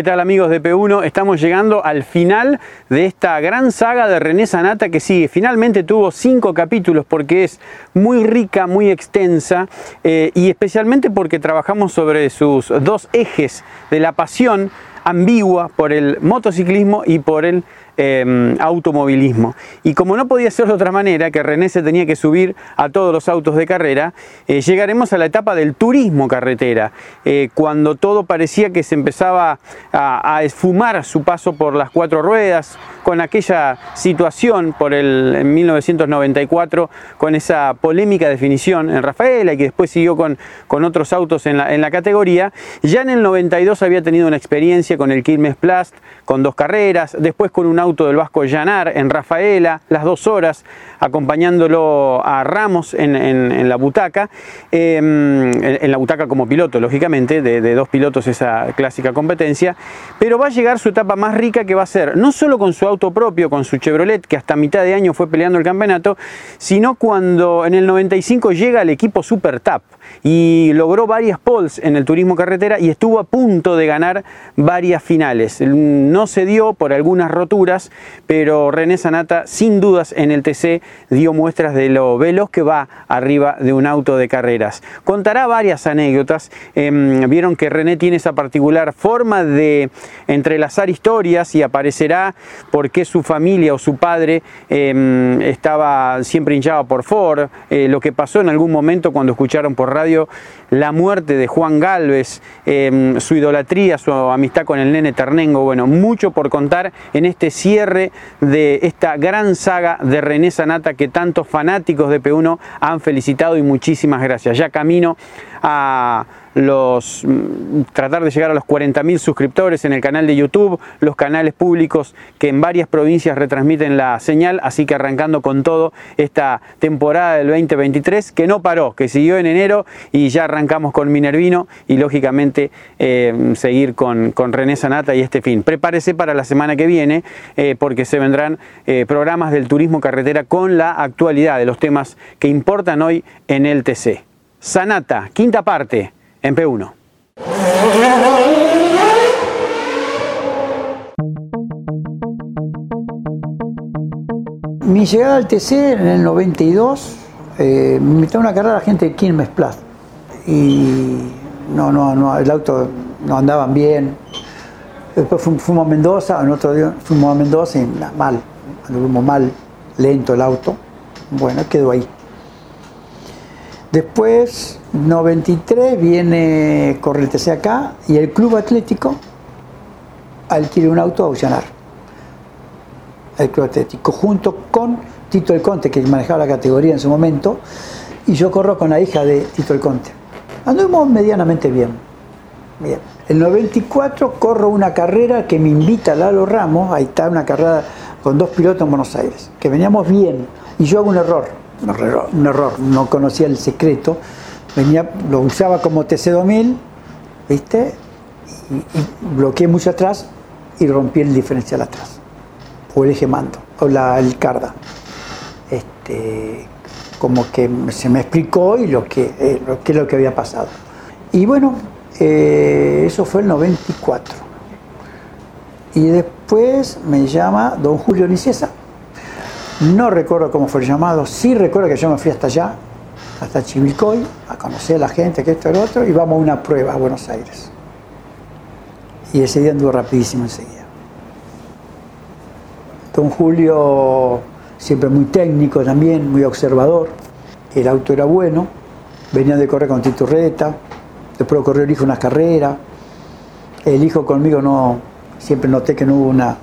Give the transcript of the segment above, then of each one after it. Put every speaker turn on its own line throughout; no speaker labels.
¿Qué tal amigos de P1? Estamos llegando al final de esta gran saga de René Sanata que sigue. Finalmente tuvo cinco capítulos porque es muy rica, muy extensa eh, y especialmente porque trabajamos sobre sus dos ejes de la pasión ambigua por el motociclismo y por el Em, automovilismo. Y como no podía ser de otra manera, que René se tenía que subir a todos los autos de carrera, eh, llegaremos a la etapa del turismo carretera, eh, cuando todo parecía que se empezaba a, esfumar su paso por las cuatro ruedas, con aquella situación por el en 1994, con esa polémica definición en Rafaela y que después siguió con, con otros autos en la, en la categoría. Ya en el 92 había tenido una experiencia con el Quilmes Plast, con dos carreras, después con un auto del Vasco Llanar en Rafaela, las dos horas, acompañándolo a Ramos en, la butaca, em, en, la butaca como piloto, lógicamente, de, dos pilotos esa clásica competencia, pero va a llegar su etapa más rica que va a ser no solo con su auto propio, con su Chevrolet, que hasta mitad de año fue peleando el campeonato, sino cuando en el 95 llega el equipo Super Tap y logró varias poles en el turismo carretera y estuvo a punto de ganar varias finales. No se dio por algunas roturas, pero René Sanata sin dudas en el TC dio muestras de lo veloz que va arriba de un auto de carreras. Contará varias anécdotas. Em, vieron que René tiene esa particular forma de entrelazar historias y aparecerá por qué su familia o su padre em, estaba siempre hinchado por Ford, eh, lo que pasó en algún momento cuando escucharon por radio la muerte de Juan Galvez, em, su idolatría, su amistad con el nene Ternengo, bueno, mucho por contar en este cierre de esta gran saga de René Sanata que tantos fanáticos de P1 han felicitado y muchísimas gracias. Ya camino a los mm, tratar de llegar a los 40.000 suscriptores en el canal de YouTube, los canales públicos que en varias provincias retransmiten la señal, así que arrancando con todo esta temporada del 2023 que no paró, que siguió en enero y ya arrancamos con Minervino y lógicamente eh, seguir con, con, René Sanata y este fin. Prepárese para la semana que viene eh, porque se vendrán eh, programas del turismo carretera con la actualidad de los temas que importan hoy en el TC. Sanata, quinta parte en P1.
Mi llegada al TC en el 92 eh, me invitó a una carrera a gente de Quilmes Plus y no, no, no, el auto no andaban bien. Después fuimos a Mendoza, en otro día fuimos a Mendoza y mal, anduvimos mal, lento el auto. Bueno, quedó ahí. Después, 93, viene Corrientes acá y el Club Atlético adquiere un auto a aucionar. El Club Atlético, junto con Tito El Conte, que manejaba la categoría en su momento, y yo corro con la hija de Tito El Conte. Anduvimos medianamente bien. Bien. El 94 corro una carrera que me invita Lalo Ramos, ahí está una carrera con dos pilotos en Buenos Aires, que veníamos bien, y yo hago un error un error, no conocía el secreto, venía, lo usaba como TC2000, ¿viste? Y, bloqueé mucho atrás y rompí el diferencial atrás, o el eje mando, o la, el carda. Este, como que se me explicó y lo que, eh, lo que es lo que había pasado. Y bueno, eh, eso fue el 94. Y después me llama don Julio Nicesa, no recuerdo cómo fue llamado, sí recuerdo que yo me fui hasta allá, hasta Chivilcoy, a conocer a la gente, que esto y lo otro, y vamos a una prueba a Buenos Aires. Y ese día anduvo rapidísimo enseguida. Don Julio, siempre muy técnico también, muy observador. El auto era bueno, venía de correr con Tito Reta, después corrió el hijo unas carreras. El hijo conmigo no, siempre noté que no hubo una...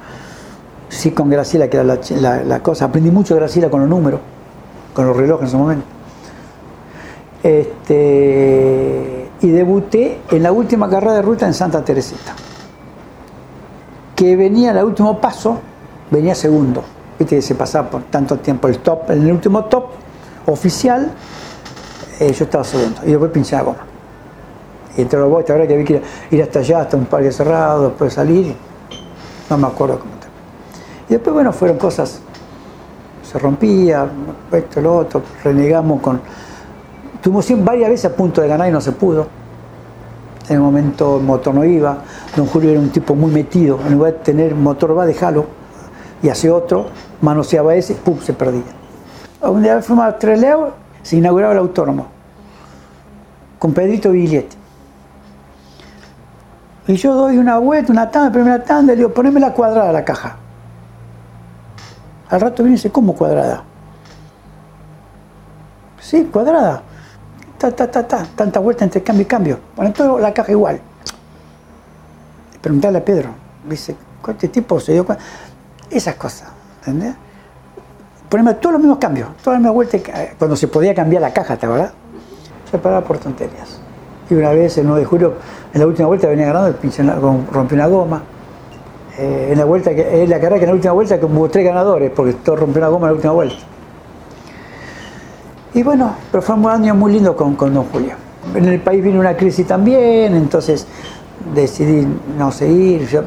Sí con Graciela, que era la, cosa. Aprendí mucho de Graciela con los números, con los relojes en su momento. Este, y debuté en la última carrera de ruta en Santa Teresita. Que venía el último paso, venía segundo. Viste que se pasaba por tanto tiempo el top, en el último top oficial, eh, yo estaba segundo. Y después pinché la goma. Y entre los botes, ahora que había que ir, ir hasta allá, hasta un parque cerrado, después salir, no me acuerdo cómo. Y después, bueno, fueron cosas, se rompía, esto, lo otro, renegamos con... Tuvimos varias veces a punto de ganar y no se pudo. En el momento el motor no iba, don Julio era un tipo muy metido, en lugar de tener motor va, déjalo, y hace otro, manoseaba ese, pum, se perdía. Un día fuimos a Trelew, se inauguraba el autónomo, con Pedrito Billete. Y yo doy una vuelta, una tanda, primera tanda, le digo, poneme la cuadrada a la caja. Al rato viene y dice, ¿cómo cuadrada? Sí, cuadrada. Ta, ta, ta, ta, tanta vuelta entre cambio y cambio. Bueno, todo la caja igual. Preguntarle a Pedro, dice, este tipo se dio cuenta? Esas cosas, ¿entendés? Poneme todos los mismos cambios, todas las mismas vueltas, que- cuando se podía cambiar la caja, ¿te acuerdas? Se paraba por tonterías. Y una vez, el 9 de julio, en la última vuelta venía ganando, rompió una goma. Eh, en la vuelta, que, en la carrera que en la última vuelta que hubo tres ganadores, porque todo rompió una goma en la última vuelta. Y bueno, pero fue un año muy lindo con, con don Julio. En el país vino una crisis también, entonces decidí no seguir. Yo,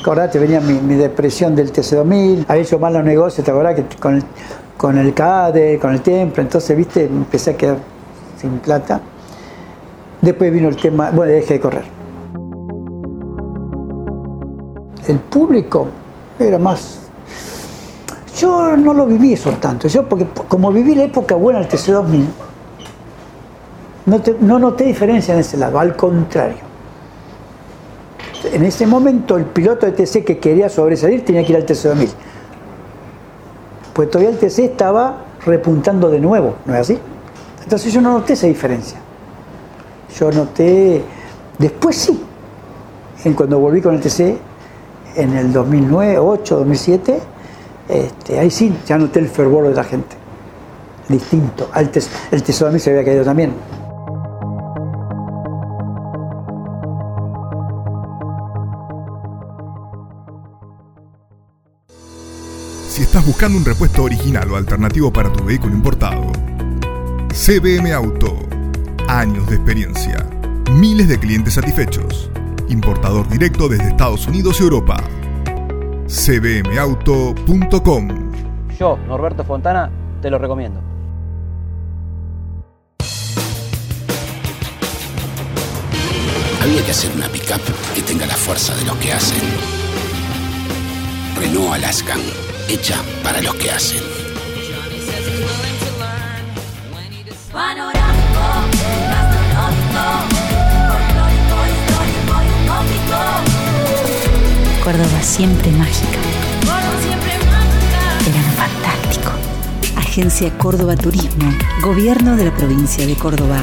acordate, venía mi, depresión del TC2000, había hecho mal los negocios, te acordás que con el, con el CADE, con el Templo, entonces, viste, empecé a quedar sin plata. Después vino el tema, bueno, dejé de correr. El público era más yo no lo viví eso tanto, yo porque como viví la época buena del TC2000, no, te- no noté diferencia en ese lado, al contrario. En ese momento el piloto de TC que quería sobresalir tenía que ir al TC2000. Pues todavía el TC estaba repuntando de nuevo, ¿no es así? Entonces yo no noté esa diferencia. Yo noté, después sí, en cuando volví con el TC en el 2009, 2008, 2007, este, ahí sí ya noté el fervor de la gente. Distinto. Tes- el tesoro a mí se había caído también.
Si estás buscando un repuesto original o alternativo para tu vehículo importado, CBM Auto. Años de experiencia. Miles de clientes satisfechos. Importador directo desde Estados Unidos y Europa. cbmauto.com
Yo, Norberto Fontana, te lo recomiendo.
Había que hacer una pickup que tenga la fuerza de los que hacen. Renault Alaskan, hecha para los que hacen.
Córdoba siempre mágica.
Todo siempre mágica.
Verano fantástico. Agencia Córdoba Turismo. Gobierno de la provincia de Córdoba.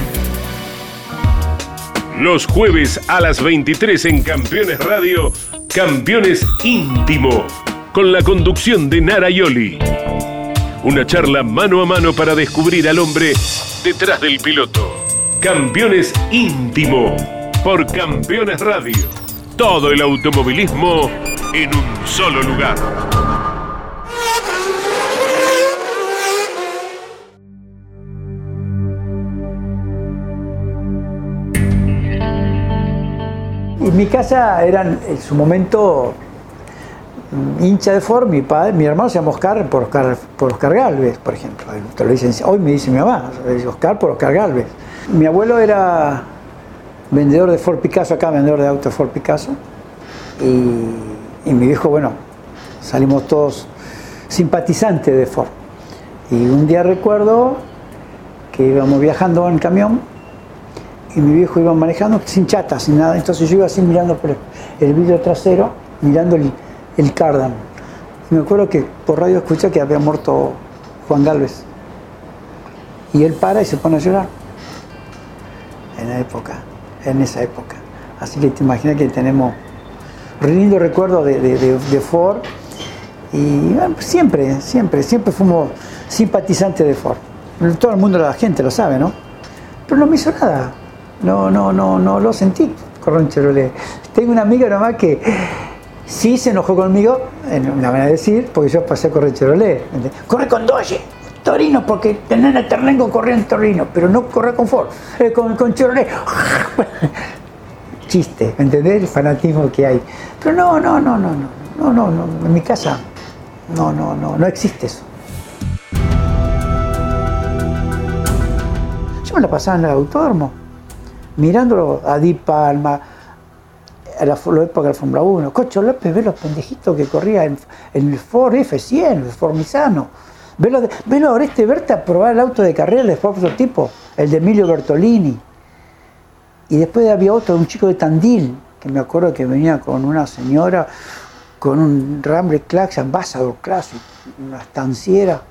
Los jueves a las 23 en Campeones Radio, Campeones Íntimo, con la conducción de Nara Yoli. Una charla mano a mano para descubrir al hombre detrás del piloto. Campeones Íntimo, por Campeones Radio. Todo el automovilismo en un solo lugar.
En mi casa eran en su momento mm, hincha de Ford, mi padre, mi hermano se llama Oscar por Oscar, por Oscar Galvez, por ejemplo. Hoy me dice mi mamá, Oscar por Oscar Galvez. Mi abuelo era vendedor de Ford Picasso, acá vendedor de autos Ford Picasso. Y, mi viejo, bueno, salimos todos simpatizantes de Ford. Y un día recuerdo que íbamos viajando en camión y mi viejo iba manejando sin chata, sin nada. Entonces yo iba así mirando por el, el vidrio trasero, mirando el, el cardan. Y me acuerdo que por radio escuché que había muerto Juan Galvez. Y él para y se pone a llorar. En la época, en esa época. Así que te imaginas que tenemos lindo recuerdo de, Ford. Y bueno, siempre, siempre, siempre fuimos simpatizantes de Ford. Todo el mundo, la gente lo sabe, ¿no? Pero no me hizo nada. No, no, no, no lo sentí un Chevrolet. Tengo una amiga nomás que sí se enojó conmigo, en una manera de decir, porque yo pasé a correr Chevrolet. Corre con Dodge, Torino, porque tener el Terrengo corría en Torino, pero no corre con Ford, eh, con, con Chevrolet. Chiste, ¿entendés? El fanatismo que hay. Pero no, no, no, no, no, no, no, no, en mi casa no, no, no, no existe eso. Yo me la pasaba en el autódromo, mirándolo a Di Palma, a la, la época de la Fórmula 1. Cocho López, ve los pendejitos que corría en, en el Ford F100, el Ford Misano. Velo, velo a Oreste Berta probar el auto de carrera de Ford prototipo, el de Emilio Bertolini. Y después había otro, un chico de Tandil, que me acuerdo que venía con una señora con un Rambler Class, Ambassador Classic, una estanciera.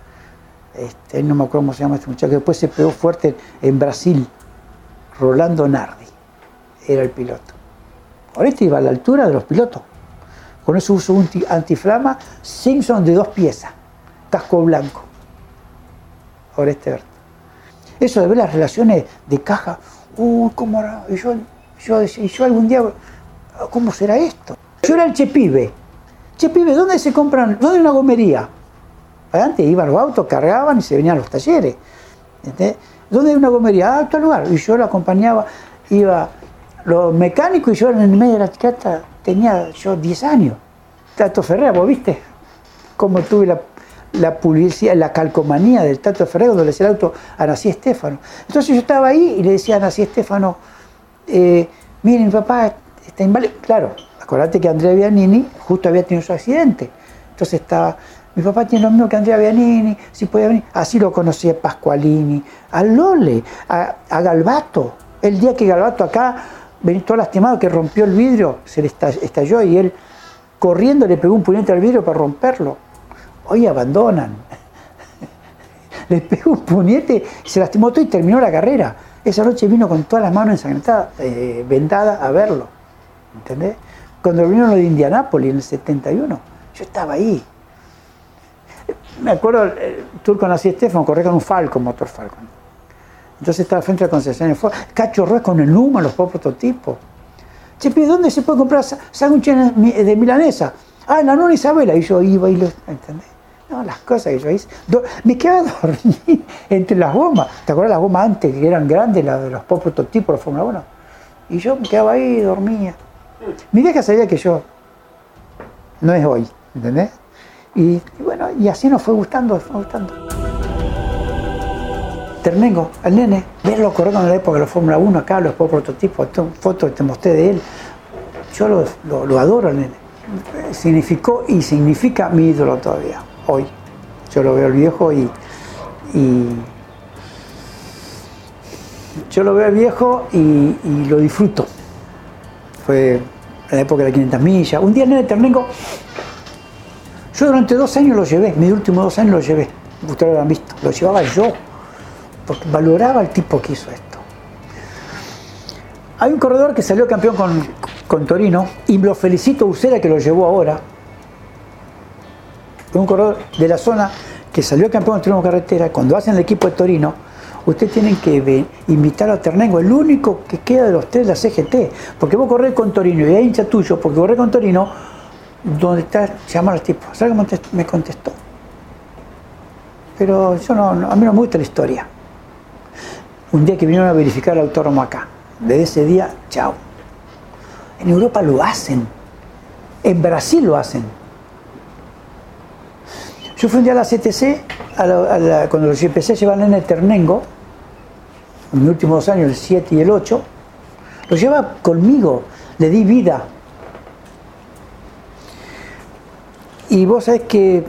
Este, no me acuerdo cómo se llama este muchacho, que después se pegó fuerte en Brasil. Rolando Nardi era el piloto. Oreste iba a la altura de los pilotos. Con eso uso un ti- antiflama Simpson de dos piezas, casco blanco. Oreste Berta. Eso de ver las relaciones de caja, uy, ¿cómo era? Y yo, yo, y yo algún día, ¿cómo será esto? Yo era el Chepibe. Chepibe, ¿dónde se compran? ¿Dónde hay una gomería? Antes iban los autos, cargaban y se venían a los talleres. ¿Dónde hay una gomería? Ah, tal lugar. Y yo lo acompañaba, iba los mecánicos y yo en el medio de la chicata tenía yo 10 años. Tato Ferrer, ¿vos viste? Cómo tuve la, la publicidad, la calcomanía del Tato Ferrer cuando le el auto a Nací Estefano. Entonces yo estaba ahí y le decía a Nací Estefano, eh, miren, mi papá está inválido. Claro, acordate que Andrea Bianini justo había tenido su accidente. Entonces estaba, mi papá tiene lo mismo que Andrea Bianini, si podía venir. Así lo conocí a Pascualini, a Lole, a, a Galbato. El día que Galbato acá venía todo lastimado, que rompió el vidrio, se le esta- estalló y él corriendo le pegó un puñete al vidrio para romperlo. Hoy abandonan. Le pegó un puñete, se lastimó todo y terminó la carrera. Esa noche vino con todas las manos ensangrentadas, eh, vendadas a verlo. ¿Entendés? Cuando vinieron de Indianápolis en el 71, yo estaba ahí. Me acuerdo, el turco nací Estefano, corría con un Falcon, motor Falcon. Entonces estaba frente a la Ford. Cacho Ruiz con el Numa, los dos prototipos. Che, ¿dónde se puede comprar sándwiches de milanesa? Ah, en la Nona Isabela. Y yo iba y lo. ¿Entendés? No, las cosas que yo hice. Do- me quedaba dormir entre las gomas. ¿Te acuerdas las gomas antes que eran grandes, las de los pop prototipos la Fórmula 1? Y yo me quedaba ahí dormía. Mi vieja sabía que yo no es hoy, ¿entendés? Y, bueno, y así nos fue gustando, fue gustando. Ternengo, al nene, verlo correr con la época de la Fórmula 1 acá, los pop prototipos, fotos que te mostré de él. Yo lo- lo adoro al nene. Significó y significa mi ídolo todavía, hoy. Yo lo veo al viejo y, yo lo veo al viejo y, lo disfruto. Fue en la época de las 500 millas. Un día el nene Ternengo, yo durante dos años lo llevé, mis últimos dos años lo llevé. Ustedes lo han visto, lo llevaba yo, porque valoraba al tipo que hizo esto. Hay un corredor que salió campeón con, con Torino y lo felicito a Ucera que lo llevó ahora. Un corredor de la zona que salió campeón en Turismo Carretera. Cuando hacen el equipo de Torino, ustedes tienen que invitar a Ternengo, el único que queda de los tres la CGT. Porque vos corres con Torino y hay hincha tuyo, porque corres con Torino, donde está, llama al tipo. ¿Sabes cómo me contestó? Pero yo no, no- a mí no me gusta la historia. Un día que vinieron a verificar el autónomo acá. Desde ese día, chao. En Europa lo hacen. En Brasil lo hacen. Yo fui un día a la CTC, cuando los empecé a llevar en el Ternengo, en mis últimos dos años, el 7 y el 8, lo lleva conmigo, le di vida. Y vos sabés que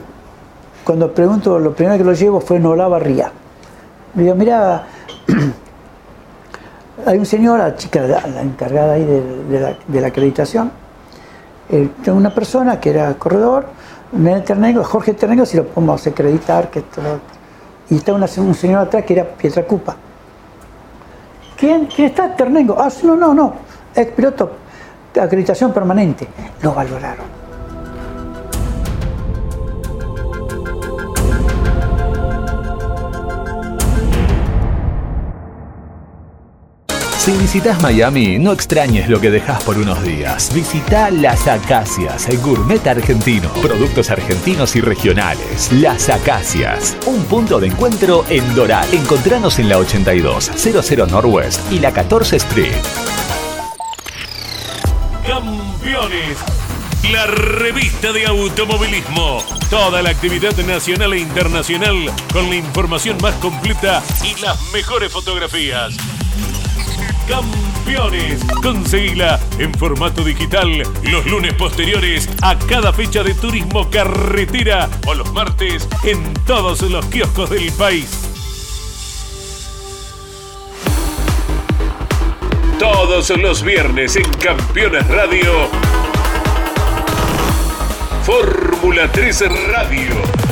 cuando pregunto, lo primero que lo llevo fue Nola Barría. Le digo, mira, hay un señor, la chica, la, encargada ahí de, la, de la acreditación, eh, una persona que era corredor, Nene Ternengo, Jorge Ternengo, si lo podemos acreditar, que y está un señor atrás que era Pietra Cupa. ¿Quién, ¿Quién está? Ternengo. Ah, no, no, no, ex piloto. acreditación permanente. Lo valoraron.
Si visitas Miami, no extrañes lo que dejas por unos días. Visita Las Acacias, el gourmet argentino. Productos argentinos y regionales. Las Acacias, un punto de encuentro en Doral. Encontranos en la 82, 00 Northwest y la 14 Street.
Campeones. La revista de automovilismo. Toda la actividad nacional e internacional con la información más completa y las mejores fotografías. Campeones. Conseguila en formato digital los lunes posteriores a cada fecha de turismo carretera o los martes en todos los kioscos del país. Todos los viernes en Campeones Radio. Fórmula 3 Radio.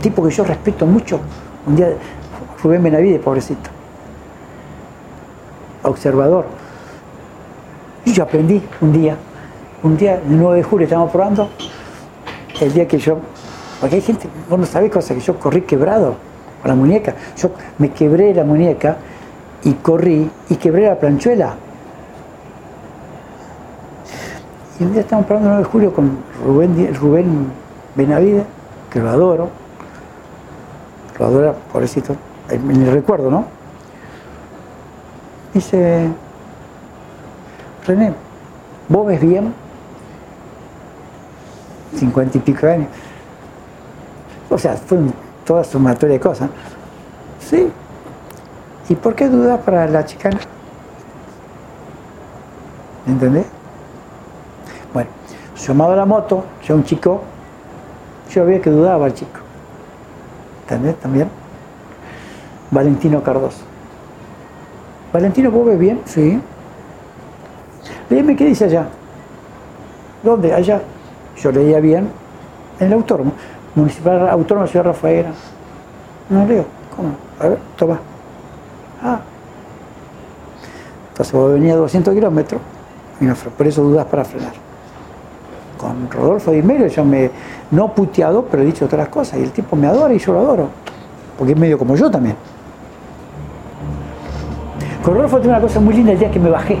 Tipo que yo respeto mucho. Un día, Rubén Benavide, pobrecito. Observador. Yo aprendí un día. Un día, el 9 de julio, estábamos probando. El día que yo. Porque hay gente, vos no sabés cosas, que yo corrí quebrado con la muñeca. Yo me quebré la muñeca y corrí y quebré la planchuela. Y un día estábamos probando el 9 de julio con Rubén, Rubén Benavide, que lo adoro lo adora, pobrecito, en recuerdo, ¿no? Dice, René, ¿vos ves bien? Cincuenta y pico de años. O sea, fue toda sumatoria de cosas. Sí. ¿Y por qué dudas para la chicana? ¿Entendés? Bueno, sumado a la moto, yo un chico, yo veía que dudaba el chico. ¿Entendés? También. Valentino Cardoso. Valentino, ¿vos ves bien? Sí. Léeme qué dice allá. ¿Dónde? Allá. Yo leía bien en el autónomo. Municipal Autónomo de Ciudad Rafaela. No leo. ¿Cómo? A ver, toma. Ah. Entonces vos venía a 200 kilómetros y no por eso dudas para frenar. Con Rodolfo Di Meglio yo me, no puteado, pero he dicho otras cosas. Y el tipo me adora y yo lo adoro. Porque es medio como yo también. Con Rodolfo tuve una cosa muy linda el día que me bajé.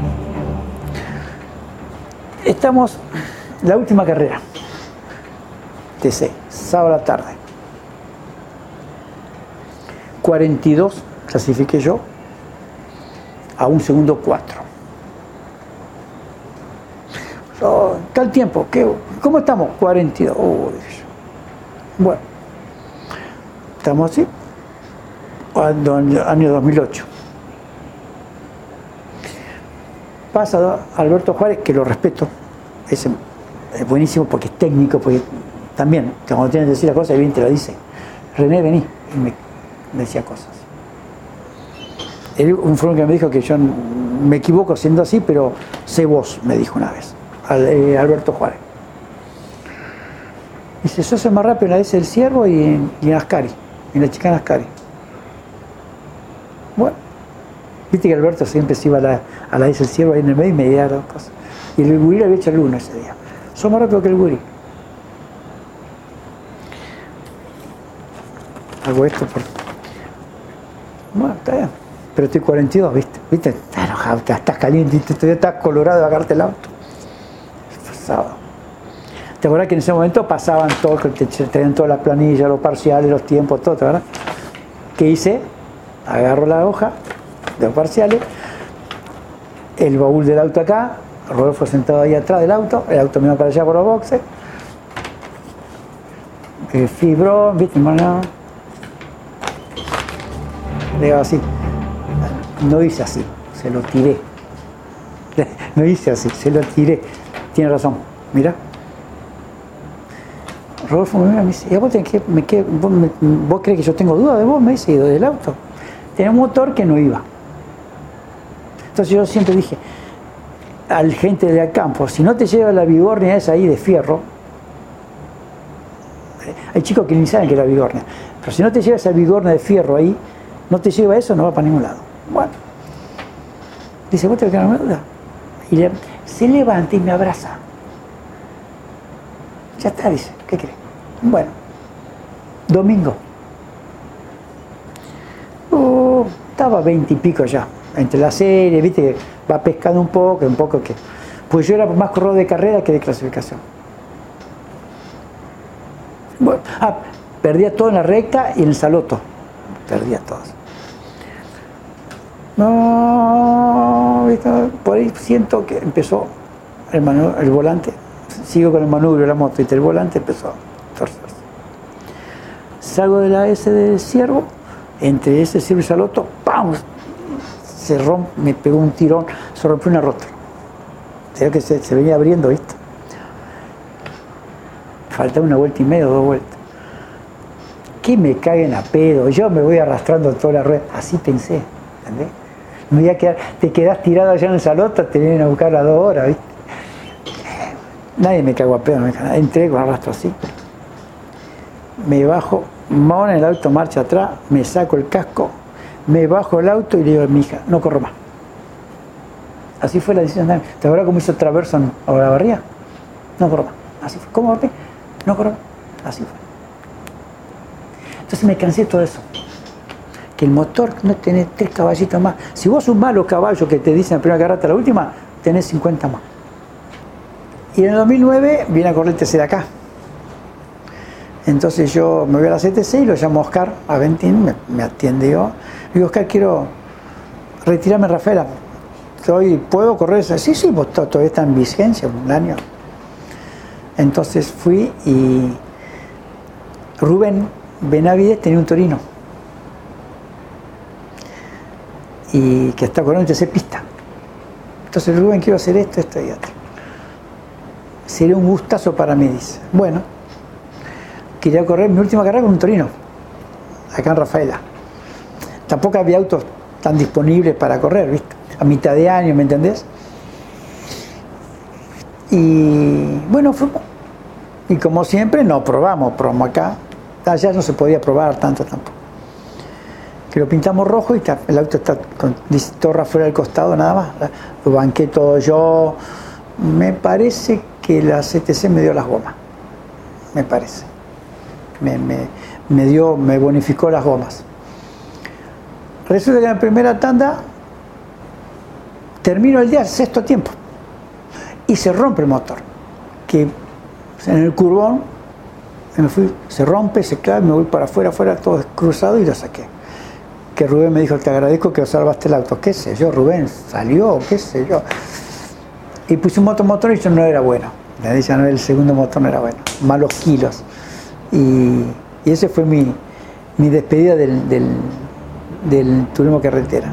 Estamos, la última carrera. TC, sábado a la tarde. 42 clasifiqué yo a un segundo 4. Oh, tal tiempo, ¿qué, ¿cómo estamos? 42. Uy, bueno, estamos así. Año 2008. Pasa Alberto Juárez, que lo respeto, es, buenísimo porque es técnico, porque también, cuando tienes que decir las cosas, bien te lo dice. René, vení, y me, decía cosas. Un fue que me dijo que yo me equivoco siendo así, pero sé vos, me dijo una vez, eh, Alberto Juárez. Dice, sos el más rápido en la S del Ciervo y en, y en Ascari, en la chicana Ascari. Bueno, viste que Alberto siempre se iba a la, a del Ciervo ahí en el medio y me las cosas. Y el gurí había hecho el uno ese día. Sos más rápido que el gurí. Hago esto por... Bueno, está bien. Pero estoy 42, ¿viste? ¿Viste? Estás enojado, estás caliente, estás colorado de agarrarte el auto. Sábado. ¿Te acuerdas que en ese momento pasaban todo, te traían todas las planillas, los parciales, los tiempos, todo, ¿te acuerdas? ¿Qué hice? Agarro la hoja de los parciales, el baúl del auto acá, Rodolfo sentado ahí atrás del auto, el auto me iba para allá por los boxes, eh, fibrón, ¿viste? Hermano? Le hago así. No hice así, se lo tiré. No hice así, se lo tiré. Tiene razón, mira. Rodolfo me dice, ¿y vos, tenés que- vos, me- vos crees que yo tengo duda de vos? Me dice, y del auto. Tenía un motor que no iba. Entonces yo siempre dije, al gente del campo, si no te lleva la vigornia esa ahí de fierro, eh, hay chicos que ni saben que es la vigornia, pero si no te lleva esa vigornia de fierro ahí, no te lleva eso, no va para ningún lado. Bueno, dice, ¿vos te quedar una duda? Y se levanta y me abraza. Ya está, dice, ¿qué crees? Bueno, domingo. Uh, estaba veinte y pico ya, entre la serie, viste que va pescando un poco, un poco que. Pues yo era más corredor de carrera que de clasificación. Ah, perdía todo en la recta y en el saloto. Perdía todo. No, por ahí siento que empezó el, el volante, sigo con el manubrio de la moto, y el volante empezó Salgo de la S del ciervo, entre ese ciervo y saloto, ¡pam! Se rompe, me pegó un tirón, se rompió una rota. Creo que se, se venía abriendo, ¿viste? Faltaba una vuelta y media, dos vueltas. Que me caguen a pedo, yo me voy arrastrando toda la rueda. Así pensé, ¿entendés? Me voy a quedar, te quedás tirado allá en el salota, te vienen a buscar a dos horas, ¿viste? Nadie me cagó a pedo, me cagó. entré con arrastro así. Me bajo, mano en el auto, marcha atrás, me saco el casco, me bajo el auto y le digo a mi hija, no corro más. Así fue la decisión. de- ¿Te acuerdas cómo hizo Traverso en Olavarría? No corro más. Así fue. ¿Cómo papi? No corro más. Así fue. Entonces me cansé de todo eso. Que el motor no tiene tres caballitos más. Si vos sumás los caballos que te dicen en la primera carrera hasta la última, tenés 50 más. Y en el 2009 viene a correr el TC de acá. Entonces yo me voy a la CTC y lo llamo Oscar Aventín, me, me atiende yo. Le digo, Oscar, quiero retirarme Rafaela. Soy, ¿Puedo correr? eso?". Sí, sí, pues to- todavía está en vigencia, un año. Entonces fui y Rubén Benavides tenía un torino. Y que está corriendo en pista. Entonces Rubén, quiero hacer esto, esto y otro. Sería un gustazo para mí, dice. Bueno, quería correr mi última carrera con un Torino, acá en Rafaela. Tampoco había autos tan disponibles para correr, ¿viste? A mitad de año, ¿me entendés? Y bueno, fuimos. Y como siempre, no probamos, probamos acá. Allá no se podía probar tanto tampoco. Que lo pintamos rojo y el auto está con torra fuera del costado nada más. Lo banqué todo yo. Me parece que la CTC me dio las gomas. Me parece me, me- me dio, me bonificó las gomas. Resulta que en la primera tanda termino el día sexto tiempo y se rompe el motor. Que en el me fui, se rompe, se clava, me voy para afuera, afuera, todo cruzado y lo saqué. Que Rubén me dijo, te agradezco que salvaste el auto. ¿Qué sé yo, Rubén? Salió, qué sé yo. Y puse un motor motor y yo no era bueno. Le dije, no, el segundo motor no era bueno. Malos kilos. Y, y ese fue mi, mi despedida del, del, del turismo carretera.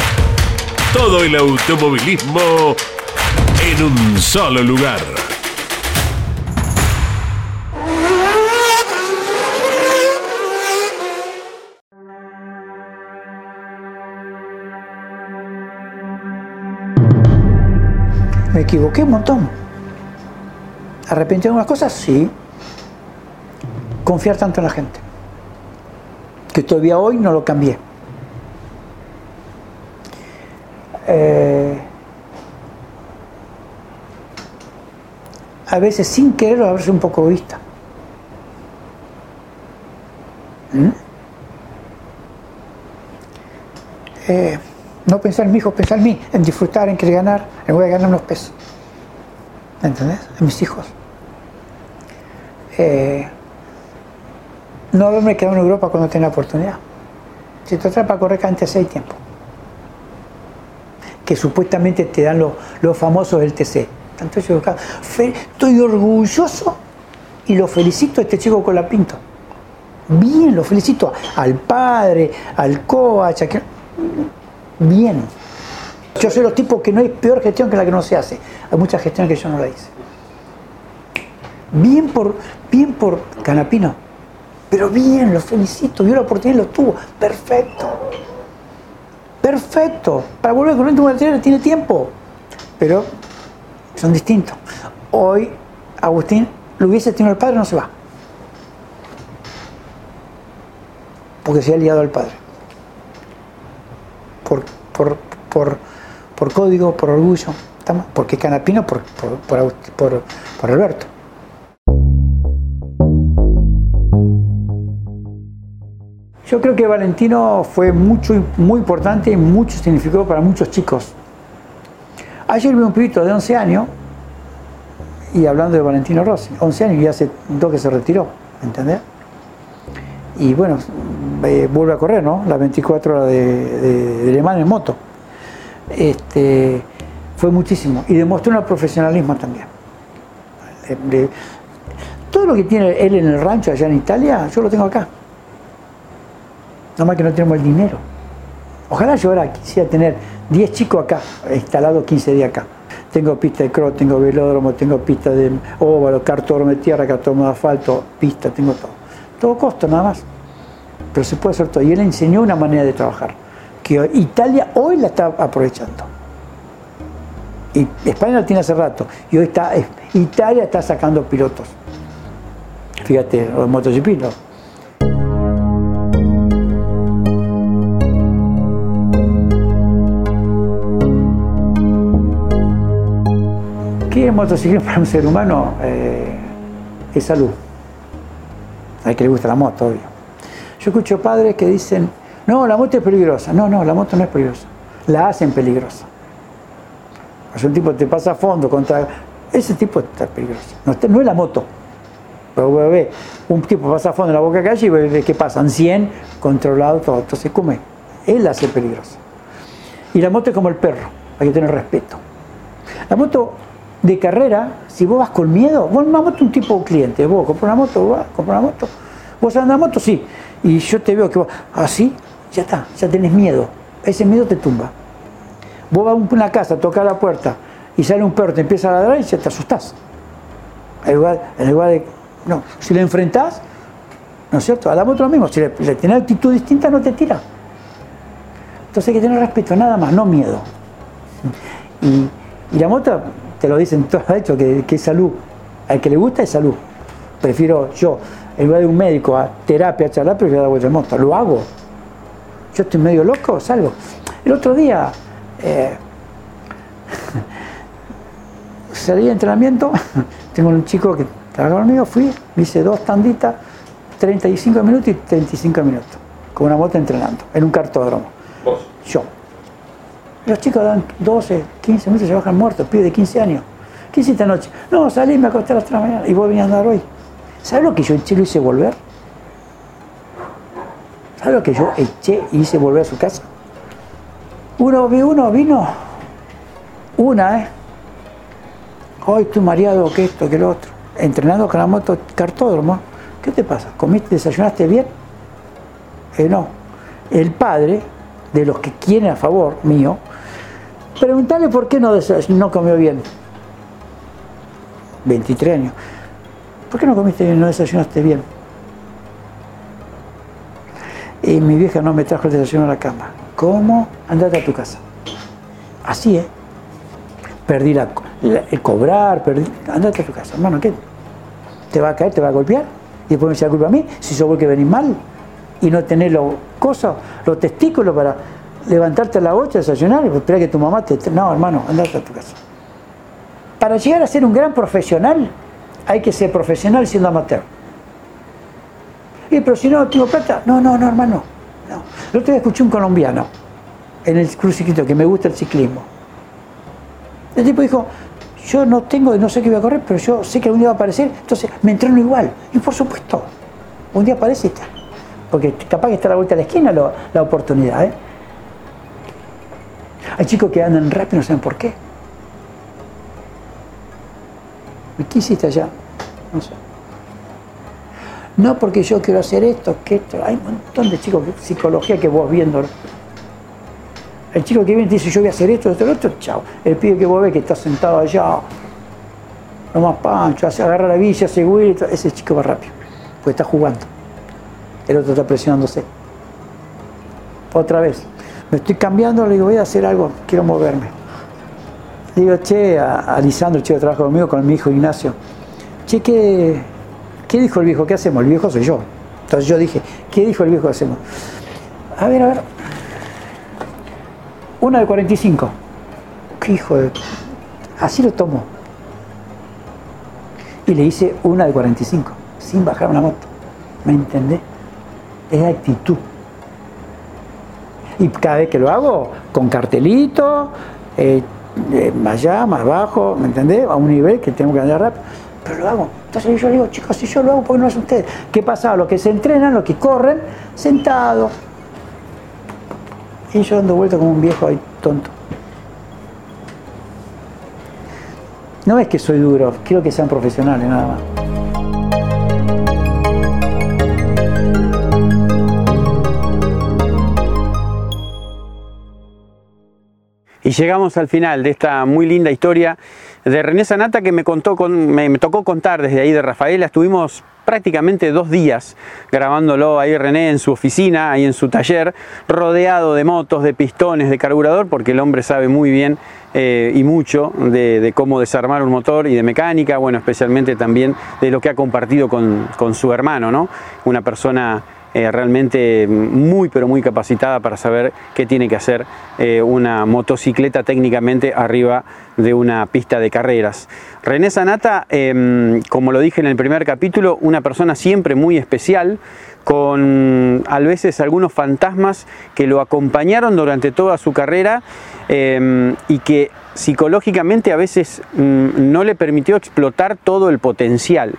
Todo el automovilismo en un solo lugar.
Me equivoqué un montón. ¿Arrepentí de algunas cosas? Sí. Confiar tanto en la gente. Que todavía hoy no lo cambié. Eh, a veces sin querer a veces un poco egoísta. ¿Mm? Eh, no pensar en mi hijo, pensar en mí, en disfrutar, en querer ganar, en voy a ganar unos pesos. ¿Entendés? En mis hijos. Eh, no haberme quedado en Europa cuando tenía la oportunidad. Si te trae para correr antes hay tiempo. Que supuestamente te dan los, los famosos del TC. Tanto yo, estoy orgulloso y lo felicito a este chico con la pinto. Bien, lo felicito al padre, al coach, que- bien. Yo soy los tipos que no hay peor gestión que la que no se hace. Hay muchas gestiones que yo no la hice. Bien por, bien por Canapino. Pero bien, lo felicito. Vio la oportunidad y lo tuvo. Perfecto. Perfecto. Para volver con un material tiene tiempo. Pero son distintos. Hoy, Agustín, lo hubiese tenido el padre, no se va. Porque se ha liado al padre. Por, por, por, por código, por orgullo. Porque Canapino, por, por, por- por Alberto. Yo creo que Valentino fue mucho, muy importante y mucho significó para muchos chicos. Ayer vi un pibito de 11 años, y hablando de Valentino Rossi, 11 años y hace dos que se retiró, ¿entendés? Y bueno, eh, vuelve a correr, ¿no? Las 24 horas de, de, en moto. Este, fue muchísimo y demostró un profesionalismo también. Todo lo que tiene él en el rancho allá en Italia, yo lo tengo acá. Nada más que no tenemos el dinero. Ojalá yo ahora quisiera tener 10 chicos acá, instalados 15 días acá. Tengo pista de cross, tengo velódromo, tengo pista de óvalo, cartódromo de tierra, cartódromo de asfalto, pista, tengo todo. Todo costo nada más. Pero se puede hacer todo. Y él enseñó una manera de trabajar que Italia hoy la está aprovechando. Y España la tiene hace rato. Y hoy está, Italia está sacando pilotos. Fíjate, los MotoGP, ¿Qué es motociclismo para un ser humano? Eh, es salud. Hay que le gusta la moto, obvio. Yo escucho padres que dicen, no, la moto es peligrosa. No, no, la moto no es peligrosa. La hacen peligrosa. Si un tipo te pasa a fondo contra... Ese tipo está peligroso. No, es la moto. Pero ves, un tipo pasa a fondo en la boca calle y ves que pasan 100 controlados, todo. Entonces, come. Él hace peligrosa. Y la moto es como el perro. Hay que tener respeto. La moto de carrera, si vos vas con miedo, vos una moto un tipo cliente, vos compras una moto, vos compras una moto, vos andás en moto, sí, y yo te veo que vos, así, ya está, ya tenés miedo, ese miedo te tumba. Vos vas a una casa, tocas la puerta y sale un perro, te empieza a ladrar y ya te asustás. En lugar, de, no, si le enfrentás, ¿no es cierto? A la moto lo mismo, si le, le actitud distinta no te tira. Entonces hay que tener respeto, nada más, no miedo. Y, y la moto, te lo dicen todos, de hecho, que, que es salud. Al que le gusta es salud. Prefiero yo, en lugar de un médico a terapia, a charlar, prefiero dar vuelta de moto. Lo hago. Yo estoy medio loco, salgo. El otro día eh, salí de entrenamiento, tengo un chico que trabaja conmigo, fui, me hice dos tanditas, 35 minutos y 35 minutos, con una moto entrenando, en un cartódromo.
¿Vos?
Yo. Los chicos dan 12, 15 minutos y se bajan muertos, pide de 15 años. ¿Qué hiciste anoche? No, salí, me acosté a las 3 de la mañana y venías a andar hoy. ¿Sabes lo que yo eché lo hice volver? ¿Sabes lo que yo eché y hice volver a su casa? Uno, vi uno, vino. Una, ¿eh? Hoy estoy mareado, que esto, que lo otro. Entrenando con la moto cartódromo. ¿Qué te pasa? ¿Comiste, desayunaste bien? Eh, no. El padre, de los que quieren a favor mío, preguntarle por qué no, no comió bien. 23 años. ¿Por qué no comiste bien, no desayunaste bien? Y mi vieja no me trajo el desayuno a la cama. ¿Cómo? Andate a tu casa. Así, ¿eh? Perdí la, la- el cobrar, perdí. Andate a tu casa, hermano, ¿qué? ¿Te va a caer, te va a golpear? Y después me echa la culpa a mí, si sos vos que venís mal y no tenés los cosas, los testículos para levantarte a la 8 desayunar y esperar que tu mamá te. No, hermano, andate a tu casa. Para llegar a ser un gran profesional, hay que ser profesional siendo amateur. Y pero si no tengo plata, no, no, no, hermano. No. El otro día escuché un colombiano en el cruciquito que me gusta el ciclismo. El tipo dijo, yo no tengo, no sé qué voy a correr, pero yo sé que algún día va a aparecer, entonces me entreno igual. Y por supuesto, un día aparece y está. Porque capaz que está a la vuelta de la esquina la oportunidad. ¿eh? Hay chicos que andan rápido, no saben por qué. ¿Y qué hiciste allá? No sé. No porque yo quiero hacer esto, que esto. Hay un montón de chicos de psicología que vos viendo. El chico que viene y te dice yo voy a hacer esto, esto, lo otro, chao. El pibe que vos ves que está sentado allá, lo más pancho, agarra la villa, Willy, todo, ese chico va rápido, porque está jugando. El otro está presionándose. Otra vez. Me estoy cambiando, le digo, voy a hacer algo, quiero moverme. Le digo, che, a, a Lisandro, que trabaja conmigo, con mi hijo Ignacio, che, ¿qué, ¿qué dijo el viejo? ¿Qué hacemos? El viejo soy yo. Entonces yo dije, ¿qué dijo el viejo que hacemos? A ver, a ver. Una de 45. ¿Qué hijo de.? Así lo tomo. Y le hice una de 45, sin bajar una moto. ¿Me entendés? Es actitud. Y cada vez que lo hago, con cartelito, eh, eh, más allá, más abajo, ¿me entendés? A un nivel que tengo que andar rápido. Pero lo hago. Entonces yo le digo, chicos, si yo lo hago, ¿por qué no hacen ustedes? ¿Qué pasa? Los que se entrenan, los que corren, sentados. Y yo dando vuelta como un viejo ahí tonto. No es que soy duro, quiero que sean profesionales nada más.
Y llegamos al final de esta muy linda historia de René Sanata que me, contó con, me, tocó contar desde ahí de Rafaela. Estuvimos prácticamente dos días grabándolo ahí René en su oficina, ahí en su taller, rodeado de motos, de pistones, de carburador, porque el hombre sabe muy bien eh, y mucho de, cómo desarmar un motor y de mecánica, bueno, especialmente también de lo que ha compartido con su hermano, ¿no? Una persona eh, realmente muy pero muy capacitada para saber qué tiene que hacer eh, una motocicleta técnicamente arriba de una pista de carreras. René Sanata, eh, como lo dije en el primer capítulo, una persona siempre muy especial, con a veces algunos fantasmas que lo acompañaron durante toda su carrera eh, y que psicológicamente a veces mm, no le permitió explotar todo el potencial.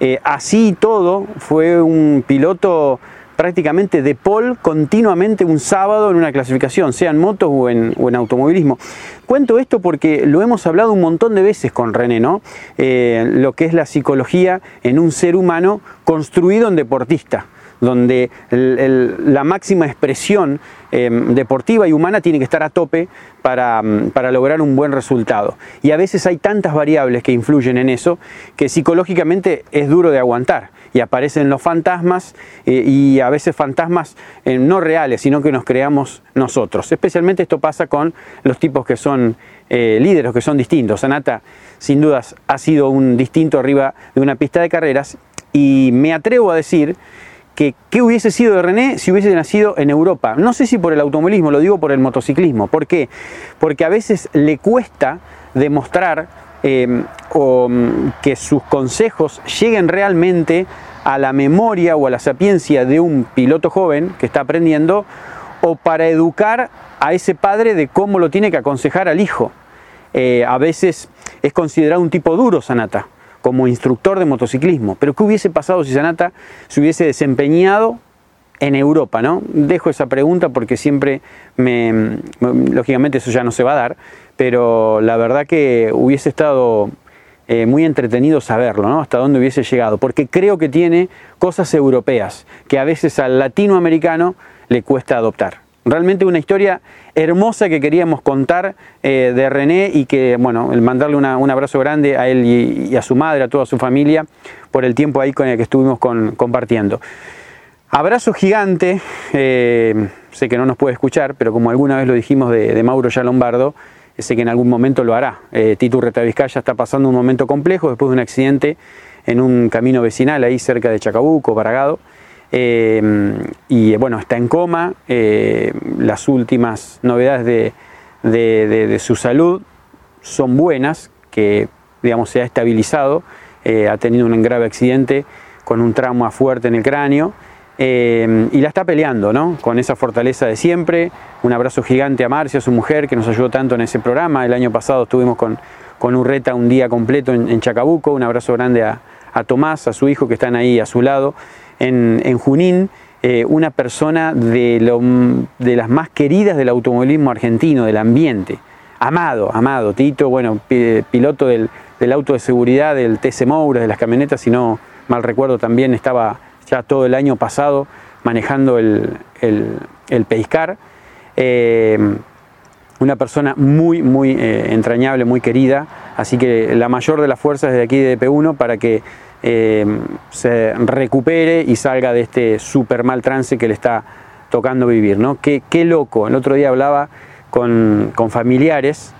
Eh, así todo, fue un piloto prácticamente de pole continuamente un sábado en una clasificación, sea en motos o en, o en automovilismo. Cuento esto porque lo hemos hablado un montón de veces con René, ¿no? Eh, lo que es la psicología en un ser humano construido en deportista donde la máxima expresión eh, deportiva y humana tiene que estar a tope para, mm, para lograr un buen resultado. Y a veces hay tantas variables que influyen en eso que psicológicamente es duro de aguantar. Y aparecen los fantasmas eh, y a veces fantasmas eh, no reales, sino que nos creamos nosotros. Especialmente esto pasa con los tipos que son eh, líderes, que son distintos. Anata, sin dudas, ha sido un distinto arriba de una pista de carreras y me atrevo a decir que qué hubiese sido de René si hubiese nacido en Europa. No sé si por el automovilismo, lo digo por el motociclismo. ¿Por qué? Porque a veces le cuesta demostrar eh, o, mm, que sus consejos lleguen realmente a la memoria o a la sapiencia de un piloto joven que está aprendiendo o para educar a ese padre de cómo lo tiene que aconsejar al hijo. Eh, a veces es considerado un tipo duro Sanata como instructor de motociclismo, pero ¿qué hubiese pasado si Sanata se hubiese desempeñado en Europa? ¿no? Dejo esa pregunta porque siempre me, lógicamente eso ya no se va a dar, pero la verdad que hubiese estado eh, muy entretenido saberlo, ¿no? hasta dónde hubiese llegado, porque creo que tiene cosas europeas que a veces al latinoamericano le cuesta adoptar. Realmente una historia hermosa que queríamos contar eh, de René y que, bueno, el mandarle un abrazo grande a él y, a su madre, a toda su familia, por el tiempo ahí con el que estuvimos compartiendo. Abrazo gigante, eh, sé que no nos puede escuchar, pero como alguna vez lo dijimos de, Mauro ya Lombardo, sé que en algún momento lo hará. Eh, Titu Retavizcaya está pasando un momento complejo después de un accidente en un camino vecinal ahí cerca de Chacabuco, Baragado. Eh, y bueno, está en coma. eh, las últimas novedades de, de- su salud son buenas, que digamos se ha estabilizado, eh, ha tenido un grave accidente con un trauma fuerte en el cráneo. eh, y la está peleando, ¿no? Con esa fortaleza de siempre. Un abrazo gigante a Marcia, su mujer, que nos ayudó tanto en ese programa. El año pasado estuvimos con, con Urreta un día completo en, en Chacabuco. Un abrazo grande a, a Tomás, a su hijo, que están ahí a su lado. En, Junín, eh, una persona de, de las más queridas del automovilismo argentino, del ambiente. Amado, amado. Tito, bueno, pi- piloto del, auto de seguridad, del TC Moura, de las camionetas, si no mal recuerdo, también estaba ya todo el año pasado manejando el, el, el. Eh, una persona muy, muy eh, entrañable, muy querida, así que la mayor de las fuerzas desde aquí de P1 para que eh, se recupere y salga de este super mal trance que le está tocando vivir. ¿no? Qué, loco, el otro día hablaba con, familiares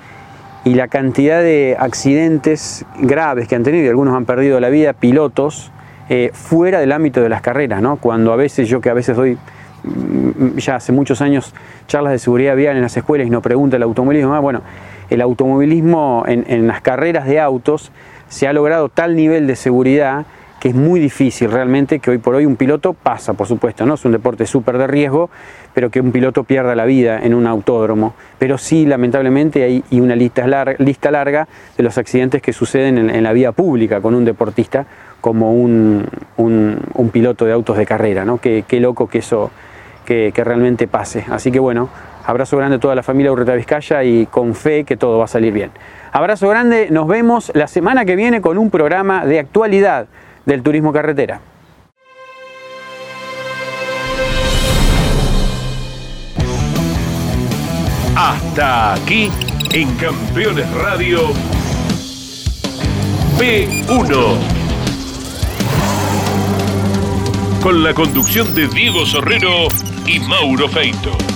y la cantidad de accidentes graves que han tenido, y algunos han perdido la vida, pilotos, eh, fuera del ámbito de las carreras, ¿no? Cuando a veces, yo que a veces doy mm, ya hace muchos años charlas de seguridad vial en las escuelas y nos pregunta el automovilismo, ah, bueno, el automovilismo en las carreras de autos se ha logrado tal nivel de seguridad que es muy difícil realmente que hoy por hoy un piloto pasa, por supuesto, ¿no? Es un deporte súper de riesgo, pero que un piloto pierda la vida en un autódromo. Pero sí, lamentablemente, hay y una lista larga, lista larga de los accidentes que suceden en, la vía pública con un deportista como un, un- un piloto de autos de carrera, ¿no? Qué, qué loco que eso que, que realmente pase. Así que bueno, abrazo grande a toda la familia Urreta Vizcaya y con fe que todo va a salir bien. Abrazo grande, nos vemos la semana que viene con un programa de actualidad del turismo carretera.
Hasta aquí en Campeones Radio P1. Con la conducción de Diego Sorrero y Mauro Feito.